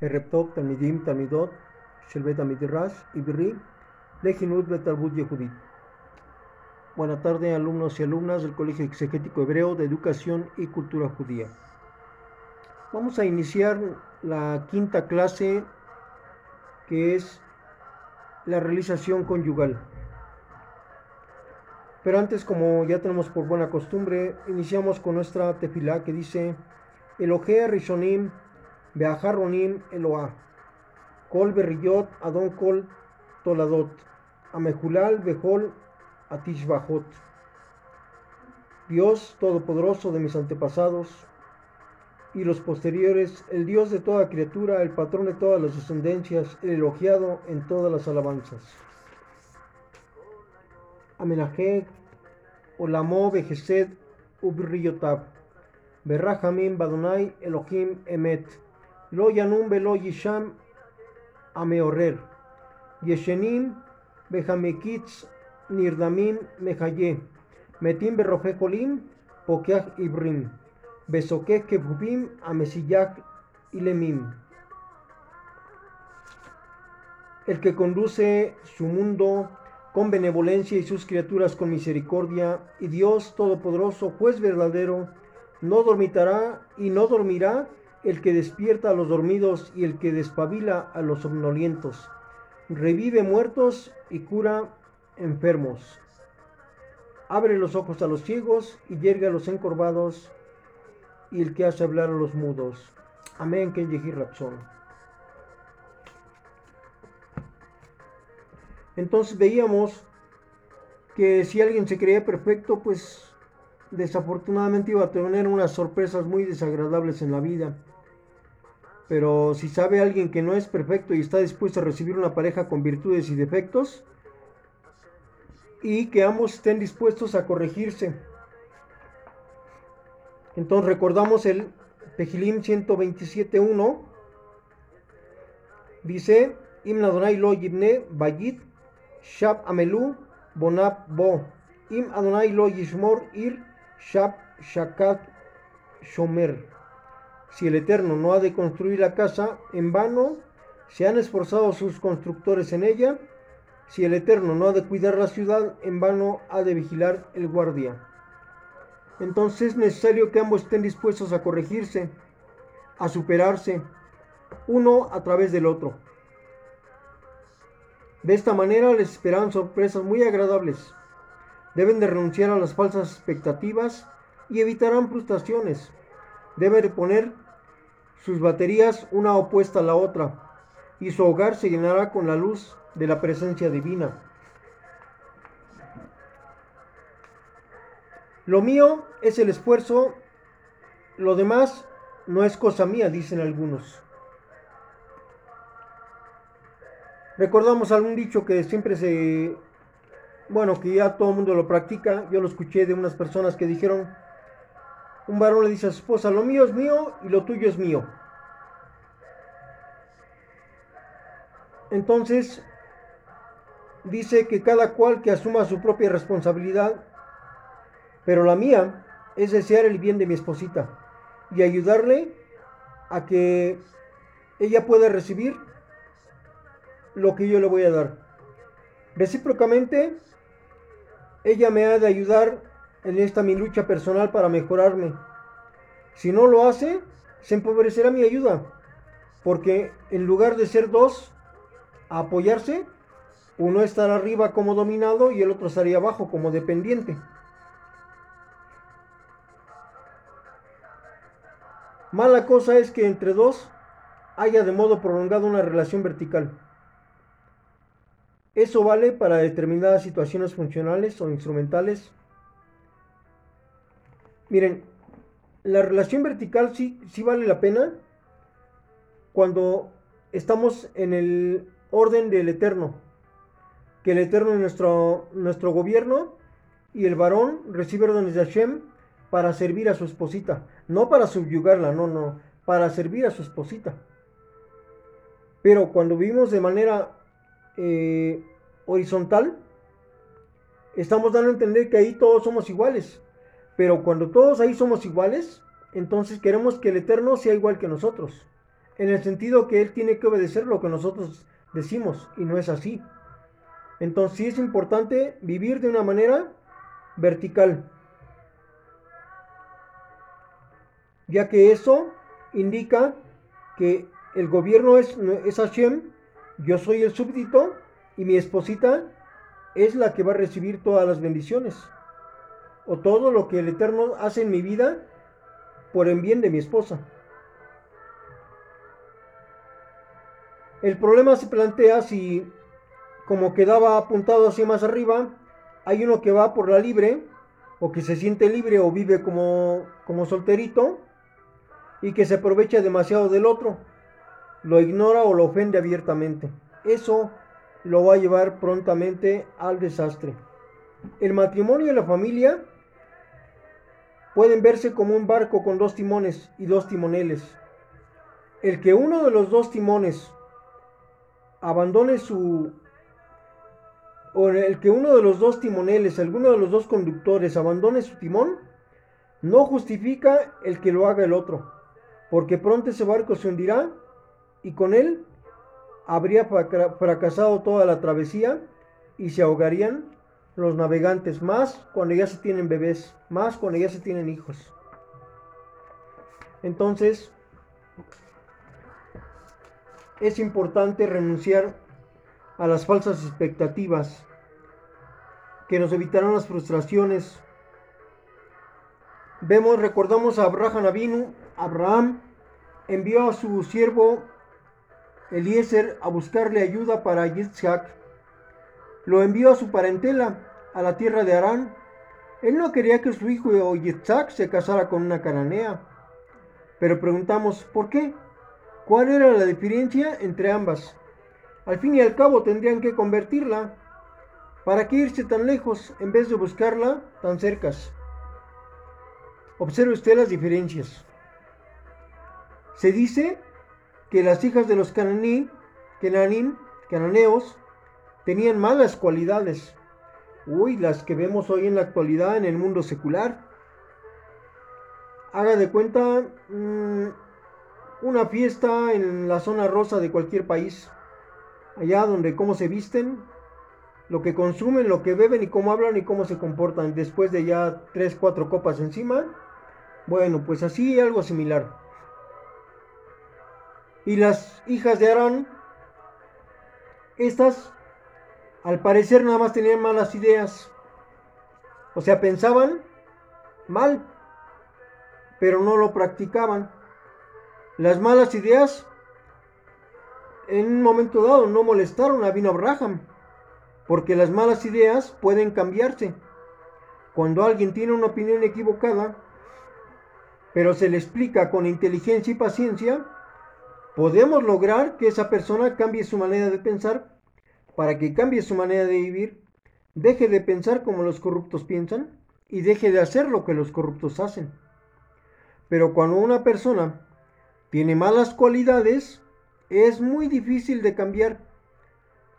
Ereptop, Talmidim, Talmidot, Shelbet Amidirash, Ibri, Leginut Betarbut Yehudit. Buenas tardes, alumnos y alumnas del Colegio Exegético Hebreo de Educación y Cultura Judía. Vamos a iniciar la quinta clase que es la realización conyugal. Pero antes, como ya tenemos por buena costumbre, iniciamos con nuestra tefilá que dice Elohe Rishonim Beaharonim Eloah Kol Berriyot Adon Kol Toladot. Amehulal Behol Atishbahot Dios Todopoderoso de mis antepasados y los posteriores, el Dios de toda criatura, el patrón de todas las descendencias, el elogiado en todas las alabanzas. Amenajed, Olamo, Bejesed, Ubriyotab, Berrahamim, Badonai, Elohim, Emet, Lo Yanum, Belo Yisham, Ameorer, Yeshenim, Behamekitz, Nirdamim, Mehaye, Metim, Berrojekolim, Pokeach, Ibrim. Besoque Kebubim, Amesiyak y Lemim. El que conduce su mundo con benevolencia y sus criaturas con misericordia, y Dios Todopoderoso, juez verdadero, no dormitará y no dormirá el que despierta a los dormidos y el que despabila a los somnolientos, revive muertos y cura enfermos. Abre los ojos a los ciegos y yerga a los encorvados y el que hace hablar a los mudos. Amén, que Rapson. Entonces veíamos que si alguien se creía perfecto, pues desafortunadamente iba a tener unas sorpresas muy desagradables en la vida. Pero si sabe alguien que no es perfecto y está dispuesto a recibir una pareja con virtudes y defectos, y que ambos estén dispuestos a corregirse, entonces recordamos el Tejilim 127.1. Dice, Im Adonai lo yibne bayit shab amelu bonab bo. Im Adonai lo yishmor ir shab shakat shomer. Si el Eterno no ha de construir la casa, en vano se han esforzado sus constructores en ella. Si el Eterno no ha de cuidar la ciudad, en vano ha de vigilar el guardia. Entonces es necesario que ambos estén dispuestos a corregirse, a superarse, uno a través del otro. De esta manera les esperan sorpresas muy agradables. Deben de renunciar a las falsas expectativas y evitarán frustraciones. Deben de poner sus baterías una opuesta a la otra y su hogar se llenará con la luz de la presencia divina. Lo mío es el esfuerzo, lo demás no es cosa mía, dicen algunos. Recordamos algún dicho que siempre se, bueno, que ya todo el mundo lo practica. Yo lo escuché de unas personas que dijeron, un varón le dice a su esposa, lo mío es mío y lo tuyo es mío. Entonces, dice que cada cual que asuma su propia responsabilidad pero la mía es desear el bien de mi esposita y ayudarle a que ella pueda recibir lo que yo le voy a dar. Recíprocamente, ella me ha de ayudar en esta mi lucha personal para mejorarme. Si no lo hace, se empobrecerá mi ayuda, porque en lugar de ser dos apoyarse, uno estará arriba como dominado y el otro estaría abajo como dependiente. Mala cosa es que entre dos haya de modo prolongado una relación vertical. Eso vale para determinadas situaciones funcionales o instrumentales. Miren, la relación vertical sí, sí vale la pena cuando estamos en el orden del Eterno. Que el Eterno es nuestro, nuestro gobierno y el varón recibe órdenes de Hashem para servir a su esposita. No para subyugarla, no, no, para servir a su esposita. Pero cuando vivimos de manera eh, horizontal, estamos dando a entender que ahí todos somos iguales. Pero cuando todos ahí somos iguales, entonces queremos que el Eterno sea igual que nosotros. en el sentido que él tiene que obedecer lo que nosotros decimos y no es así. Entonces sí es importante vivir de una manera vertical, ya que eso indica que el gobierno es, es Hashem, yo soy el súbdito y mi esposita es la que va a recibir todas las bendiciones o todo lo que el Eterno hace en mi vida por el bien de mi esposa. El problema se plantea si, como quedaba apuntado hacia más arriba, hay uno que va por la libre, o que se siente libre o vive como, como solterito, y que se aprovecha demasiado del otro, lo ignora o lo ofende abiertamente. Eso lo va a llevar prontamente al desastre. El matrimonio y la familia pueden verse como un barco con dos timones y dos timoneles. El que uno de los dos timones abandone su o el que uno de los dos timoneles, alguno de los dos conductores abandone su timón, no justifica el que lo haga el otro, porque pronto ese barco se hundirá y con él habría fracasado toda la travesía y se ahogarían los navegantes, más cuando ya se tienen bebés, más cuando ya se tienen hijos. Entonces, es importante renunciar a las falsas expectativas que nos evitarán las frustraciones. Vemos, recordamos a Abraham Avinu, Abraham envió a su siervo Eliezer a buscarle ayuda para Yitzhak. Lo envió a su parentela, a la tierra de Arán. Él no quería que su hijo Yitzhak se casara con una cananea. Pero preguntamos, ¿por qué? ¿Cuál era la diferencia entre ambas? Al fin y al cabo tendrían que convertirla. ¿Para qué irse tan lejos en vez de buscarla tan cercas? Observe usted las diferencias. Se dice que las hijas de los cananí, cananín, cananeos tenían malas cualidades. Uy, las que vemos hoy en la actualidad en el mundo secular. Haga de cuenta, mm, una fiesta en la zona rosa de cualquier país, allá donde cómo se visten, lo que consumen, lo que beben y cómo hablan y cómo se comportan después de ya tres, cuatro copas encima. Bueno, pues así algo similar. Y las hijas de Arán, estas al parecer nada más tenían malas ideas. O sea, pensaban mal, pero no lo practicaban. Las malas ideas en un momento dado no molestaron a Vino Abraham, porque las malas ideas pueden cambiarse. Cuando alguien tiene una opinión equivocada, pero se le explica con inteligencia y paciencia, podemos lograr que esa persona cambie su manera de pensar para que cambie su manera de vivir, deje de pensar como los corruptos piensan y deje de hacer lo que los corruptos hacen. Pero cuando una persona tiene malas cualidades, es muy difícil de cambiar.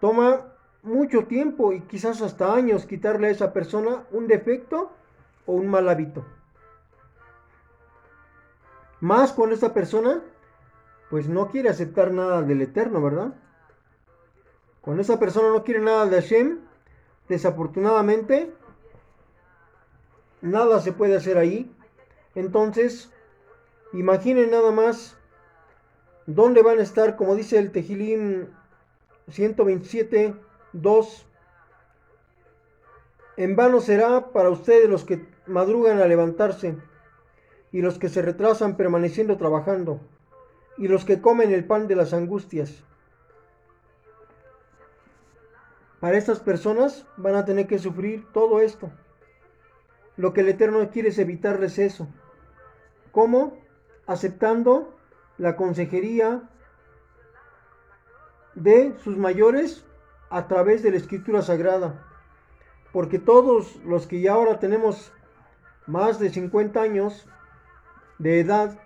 Toma mucho tiempo y quizás hasta años quitarle a esa persona un defecto o un mal hábito. Más cuando esa persona pues no quiere aceptar nada del eterno, ¿verdad? Cuando esa persona no quiere nada de Hashem, desafortunadamente, nada se puede hacer ahí. Entonces, imaginen nada más ¿Dónde van a estar? Como dice el Tejilín 127, 2. En vano será para ustedes los que madrugan a levantarse, y los que se retrasan permaneciendo trabajando, y los que comen el pan de las angustias. Para estas personas van a tener que sufrir todo esto. Lo que el Eterno quiere es evitarles eso. ¿Cómo? Aceptando la consejería de sus mayores a través de la escritura sagrada. Porque todos los que ya ahora tenemos más de 50 años de edad,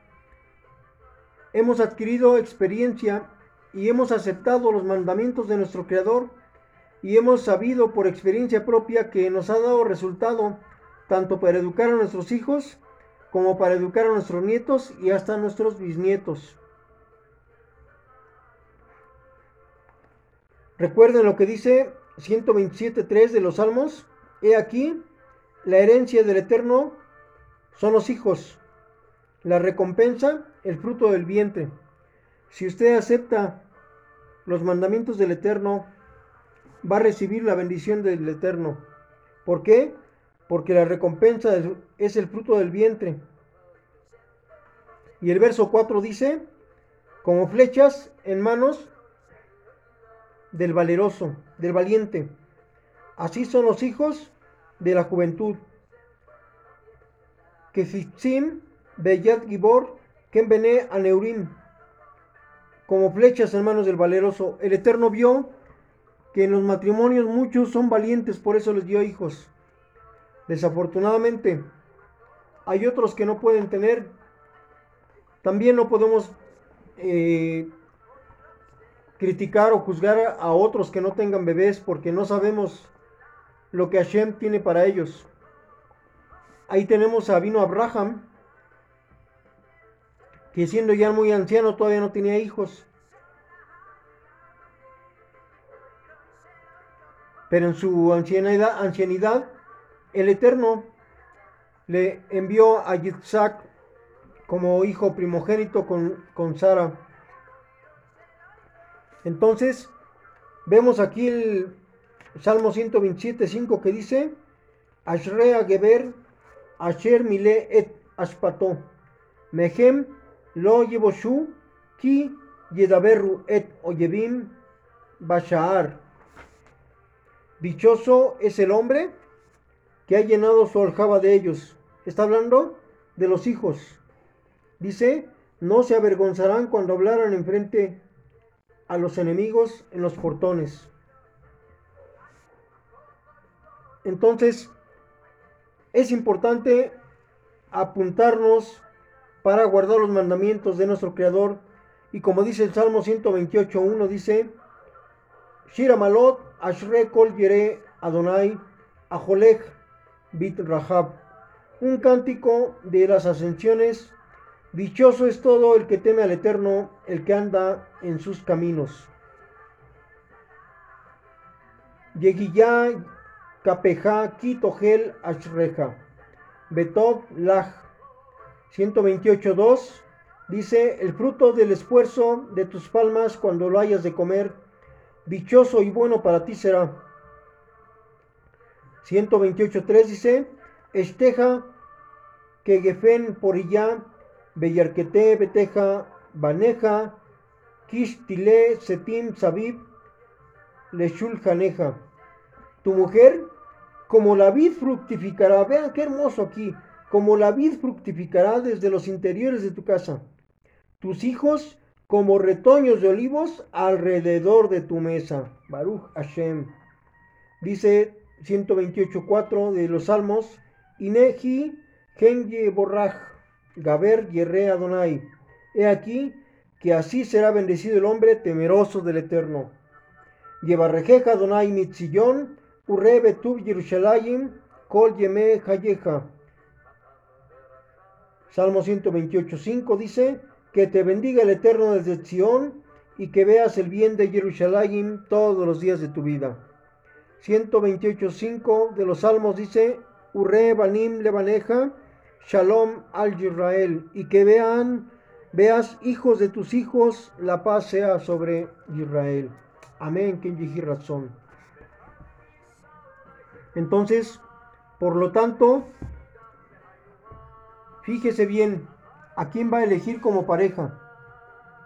hemos adquirido experiencia y hemos aceptado los mandamientos de nuestro Creador y hemos sabido por experiencia propia que nos ha dado resultado tanto para educar a nuestros hijos como para educar a nuestros nietos y hasta a nuestros bisnietos. Recuerden lo que dice 127.3 de los Salmos. He aquí, la herencia del Eterno son los hijos, la recompensa, el fruto del vientre. Si usted acepta los mandamientos del Eterno, va a recibir la bendición del Eterno. ¿Por qué? Porque la recompensa es el fruto del vientre. Y el verso 4 dice, como flechas en manos del valeroso, del valiente. Así son los hijos de la juventud. Que Fitzim, Beyat Gibor, Ken Bene Aneurim, como flechas en manos del valeroso. El Eterno vio que en los matrimonios muchos son valientes, por eso les dio hijos. Desafortunadamente, hay otros que no pueden tener. También no podemos eh, criticar o juzgar a otros que no tengan bebés porque no sabemos lo que Hashem tiene para ellos. Ahí tenemos a Vino Abraham, que siendo ya muy anciano todavía no tenía hijos. Pero en su ancianidad, ancianidad el Eterno le envió a Yitzhak como hijo primogénito con, con Sara. Entonces, vemos aquí el Salmo 127, 5 que dice, Ashrea Geber, Asher Mile et Ashpato, Mehem lo Yevoshu, Ki Yedaberru et Oyevim Bashaar. Dichoso es el hombre que ha llenado su aljaba de ellos. Está hablando de los hijos. Dice, no se avergonzarán cuando hablaran enfrente a los enemigos en los portones. Entonces, es importante apuntarnos para guardar los mandamientos de nuestro Creador. Y como dice el Salmo 128.1, dice, Shira Malot, Ashre Kol Yere Adonai, Ajolech Bit Rahab. Un cántico de las ascensiones Dichoso es todo el que teme al Eterno, el que anda en sus caminos. Yeguiyá, Capeja, Kitogel, Ashreja. Betov, Laj. 128.2 dice, el fruto del esfuerzo de tus palmas cuando lo hayas de comer, dichoso y bueno para ti será. 128.3 dice, Esteja, que Gefen por ella Beyarquete, Beteja, Baneja, Kishtile, Setim, Sabib, Leshul Janeja. Tu mujer, como la vid fructificará, vean qué hermoso aquí, como la vid fructificará desde los interiores de tu casa. Tus hijos, como retoños de olivos, alrededor de tu mesa. Baruch Hashem. Dice 128.4 de los Salmos, Ineji Genye Borraj. Gaber Yerre Adonai. He aquí que así será bendecido el hombre temeroso del Eterno. Rejeja Adonai Mitzillón, Urre Betub Yerushalayim, Kol Yeme Hayeja. Salmo 128.5 dice, que te bendiga el Eterno desde Sion y que veas el bien de Jerusalén todos los días de tu vida. 128.5 de los Salmos dice, Urre Banim Levaneja, Shalom al Israel, y que vean, veas, hijos de tus hijos, la paz sea sobre Israel. Amén, que razón. Entonces, por lo tanto, fíjese bien a quién va a elegir como pareja,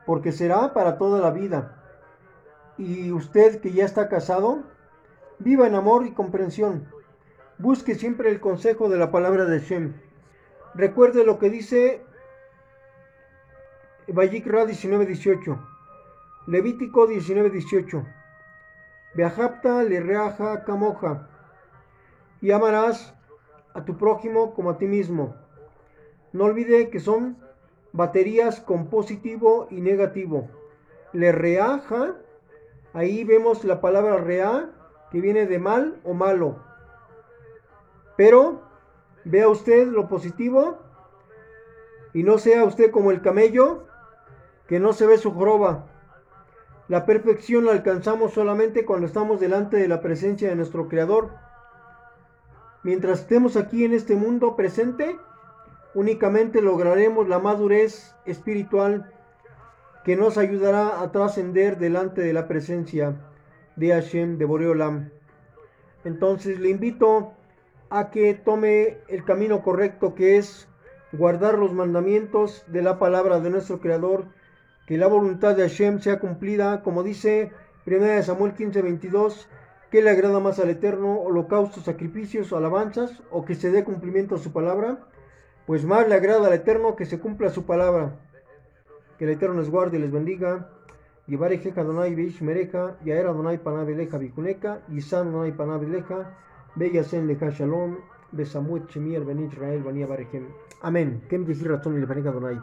porque será para toda la vida. Y usted que ya está casado, viva en amor y comprensión. Busque siempre el consejo de la palabra de Shem. Recuerde lo que dice Vayikra 19:18, Levítico 19:18, Beajapta le reaja camoja, y amarás a tu prójimo como a ti mismo. No olvide que son baterías con positivo y negativo. Le reaja, ahí vemos la palabra rea, que viene de mal o malo. Pero Vea usted lo positivo y no sea usted como el camello que no se ve su joroba. La perfección la alcanzamos solamente cuando estamos delante de la presencia de nuestro Creador. Mientras estemos aquí en este mundo presente, únicamente lograremos la madurez espiritual que nos ayudará a trascender delante de la presencia de Hashem de Boreolam. Entonces le invito a que tome el camino correcto que es guardar los mandamientos de la palabra de nuestro Creador, que la voluntad de Hashem sea cumplida, como dice 1 Samuel 15, 22, que le agrada más al Eterno, holocaustos, sacrificios, alabanzas, o que se dé cumplimiento a su palabra, pues más le agrada al Eterno que se cumpla su palabra. Que el Eterno les guarde y les bendiga. Yevarejeja Adonai Beish Mereja, Yaer Adonai Panabeleja Bikuneca, Yisan Adonai Panabeleja, Beyasen Leja Shalom, Besamuet Shemir Ben Israel Bania Barejem. Amén. Kem Yehir Ratzon y Adonai.